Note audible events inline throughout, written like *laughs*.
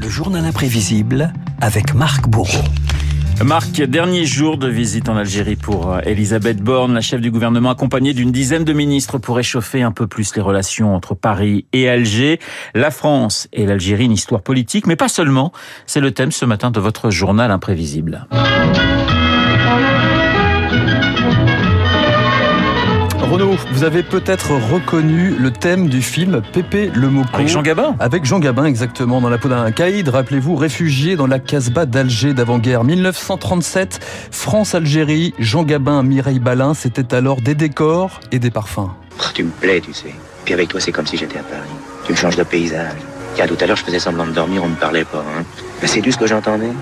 Le journal imprévisible avec Marc Bourreau. Marc, dernier jour de visite en Algérie pour euh, Elisabeth Borne, la chef du gouvernement accompagnée d'une dizaine de ministres pour échauffer un peu plus les relations entre Paris et Alger. La France et l'Algérie, une histoire politique, mais pas seulement. C'est le thème ce matin de votre journal imprévisible. Renaud, vous avez peut-être reconnu le thème du film Pépé le Moko. Avec Jean Gabin Avec Jean Gabin, exactement, dans la peau d'un caïd, rappelez-vous, réfugié dans la Casbah d'Alger d'avant-guerre. 1937, France-Algérie, Jean Gabin, Mireille Balin, c'était alors des décors et des parfums. Tu me plais, tu sais. Puis avec toi, c'est comme si j'étais à Paris. Tu me changes de paysage. Tiens, tout à l'heure, je faisais semblant de dormir, on ne parlait pas. Hein. Mais c'est du ce que j'entendais?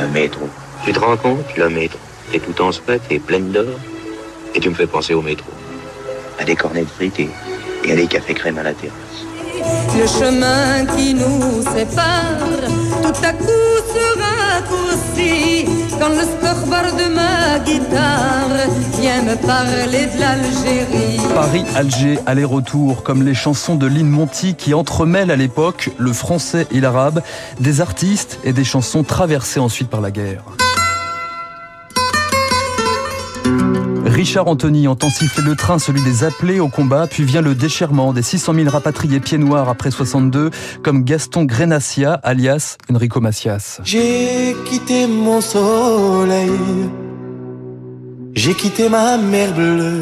Le métro. Tu te rends compte? Le métro. T'es tout en sweat, t'es pleine d'or. Et tu me fais penser au métro à des cornets de frites et, et à des cafés crème à la terrasse. Le chemin qui nous sépare, tout à coup se raccourcit quand le scoreboard de ma guitare vient me parler de l'Algérie. Paris-Alger, aller-retour, comme les chansons de Lynn Monty qui entremêlent à l'époque le français et l'arabe, des artistes et des chansons traversées ensuite par la guerre. Richard Anthony entend siffler le train, celui des appelés au combat, puis vient le déchirement des 600 000 rapatriés pieds noirs après 62, comme Gaston Grenassia, alias Enrico Macias. J'ai quitté mon soleil, j'ai quitté ma mer bleue.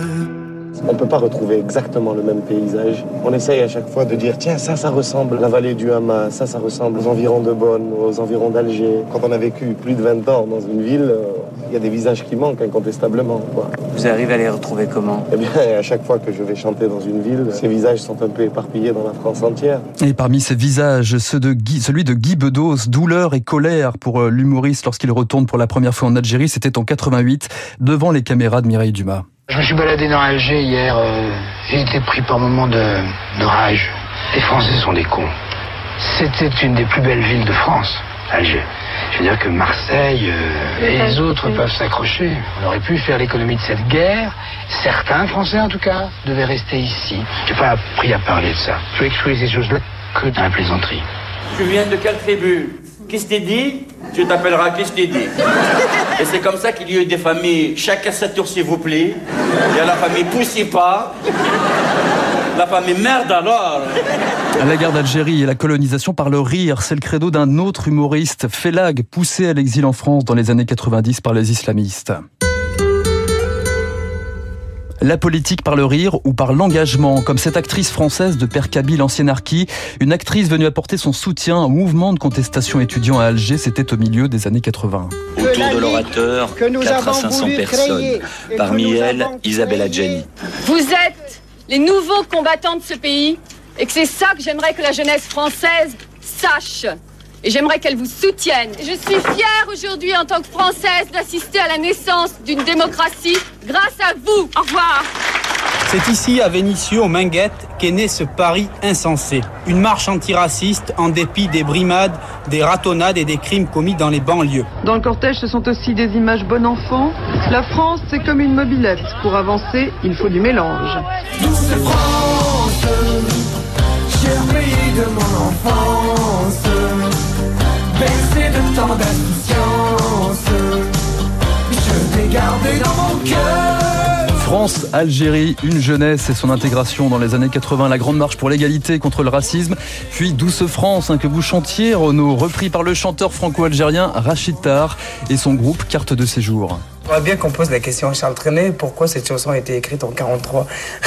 On ne peut pas retrouver exactement le même paysage. On essaye à chaque fois de dire tiens, ça, ça ressemble à la vallée du Hama, ça, ça ressemble aux environs de Bonn, aux environs d'Alger. Quand on a vécu plus de 20 ans dans une ville, il y a des visages qui manquent incontestablement. Quoi. Vous arrivez à les retrouver comment? Eh bien, à chaque fois que je vais chanter dans une ville, ces visages sont un peu éparpillés dans la France entière. Et parmi ces visages, ceux de Guy, celui de Guy Bedos, douleur et colère pour euh, l'humoriste lorsqu'il retourne pour la première fois en Algérie, c'était en 88, devant les caméras de Mireille Dumas. Je me suis baladé dans Alger hier. Euh, J'ai été pris par moments de, de rage. Les Français sont des cons. C'était une des plus belles villes de France, Alger. Je veux dire que Marseille euh, et les autres peuvent s'accrocher. On aurait pu faire l'économie de cette guerre. Certains Français, en tout cas, devaient rester ici. J'ai pas appris à parler de ça. Je exclure ces choses-là que dans la plaisanterie. Tu viens de quelle tribu? Qu'est-ce dit Tu t'appelleras Qu'est-ce t'es dit Et c'est comme ça qu'il y a eu des familles, chacun sa tour s'il vous plaît. Il y a la famille Poussez pas. La famille merde alors La guerre d'Algérie et la colonisation par le rire, c'est le credo d'un autre humoriste, Félag, poussé à l'exil en France dans les années 90 par les islamistes. La politique par le rire ou par l'engagement, comme cette actrice française de Père Kabyl, ancienne archi, une actrice venue apporter son soutien au mouvement de contestation étudiant à Alger, c'était au milieu des années 80. Autour de l'orateur, 4 à 500 personnes, parmi elles Isabelle Adjani. Vous êtes les nouveaux combattants de ce pays et que c'est ça que j'aimerais que la jeunesse française sache. Et j'aimerais qu'elle vous soutienne. Je suis fière aujourd'hui en tant que Française d'assister à la naissance d'une démocratie grâce à vous. Au revoir. C'est ici, à Vénissieux, au Minguette, qu'est né ce pari insensé. Une marche antiraciste en dépit des brimades, des ratonnades et des crimes commis dans les banlieues. Dans le cortège, ce sont aussi des images bon enfant. La France, c'est comme une mobilette. Pour avancer, il faut du mélange. Douce France, cher pays de mon enfance, bercé de tant cœur. France, Algérie, une jeunesse et son intégration dans les années 80, la grande marche pour l'égalité contre le racisme, puis Douce France hein, que vous chantiez, Renaud, repris par le chanteur franco-algérien Rachid Tar et son groupe Carte de séjour. J'aimerais bien qu'on pose la question à Charles Trenet, pourquoi cette chanson a été écrite en 43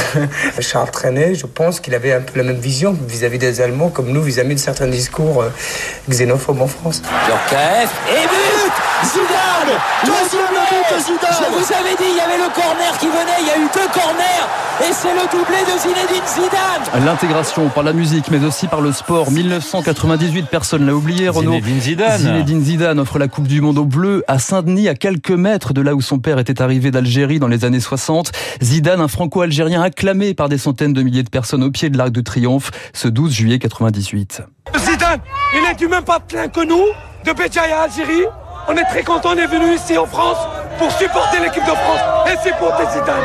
*laughs* Charles Trenet, je pense qu'il avait un peu la même vision vis-à-vis des Allemands, comme nous vis-à-vis de certains discours euh, xénophobes en France. Et but Zidane Deuxième but de Zidane Je vous avais dit, il y avait le corner qui venait, il y a eu deux corners, et c'est le doublé de Zinedine Zidane L'intégration par la musique, mais aussi par le sport. 1998, personne l'a oublié, Renaud. Zinedine Zidane. Zinedine Zidane offre la Coupe du Monde au bleu à Saint-Denis, à quelques mètres de là où son père était arrivé d'Algérie dans les années 60. Zidane, un franco-algérien acclamé par des centaines de milliers de personnes au pied de l'Arc de Triomphe ce 12 juillet 98. Zidane, il est du même patelin que nous, de Béjaïa, Algérie. On est très content, on est venu ici en France pour supporter l'équipe de France. Et c'est pour tes Zidane.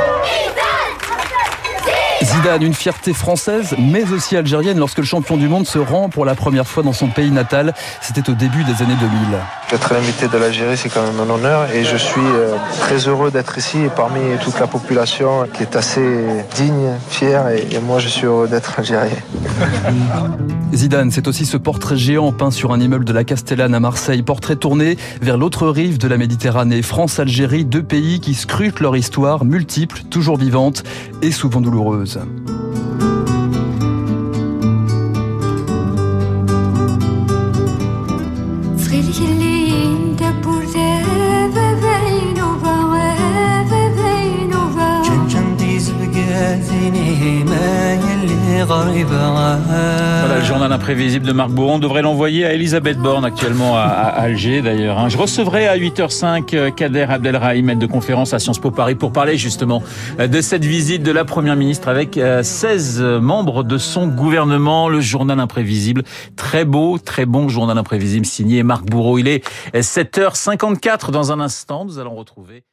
Zidane, une fierté française, mais aussi algérienne, lorsque le champion du monde se rend pour la première fois dans son pays natal. C'était au début des années 2000. Être invité de l'Algérie, c'est quand même un honneur et je suis euh, très heureux d'être ici parmi toute la population qui est assez digne, fière et, moi je suis heureux d'être algérien. *laughs* Zidane, c'est aussi ce portrait géant peint sur un immeuble de la Castellane à Marseille, portrait tourné vers l'autre rive de la Méditerranée, France-Algérie, deux pays qui scrutent leur histoire multiple, toujours vivante et souvent douloureuse. Voilà le journal imprévisible de Marc Bourron. On devrait l'envoyer à Elisabeth Borne, actuellement à, Alger d'ailleurs. Hein. Je recevrai à 8h05 euh, Kader Abdelrahim, maître de conférence à Sciences Po Paris, pour parler justement euh, de cette visite de la Première ministre avec 16 euh, membres de son gouvernement. Le journal imprévisible, très beau, très bon journal imprévisible signé Marc Bourreau. Il est 7h54 dans un instant. Nous allons retrouver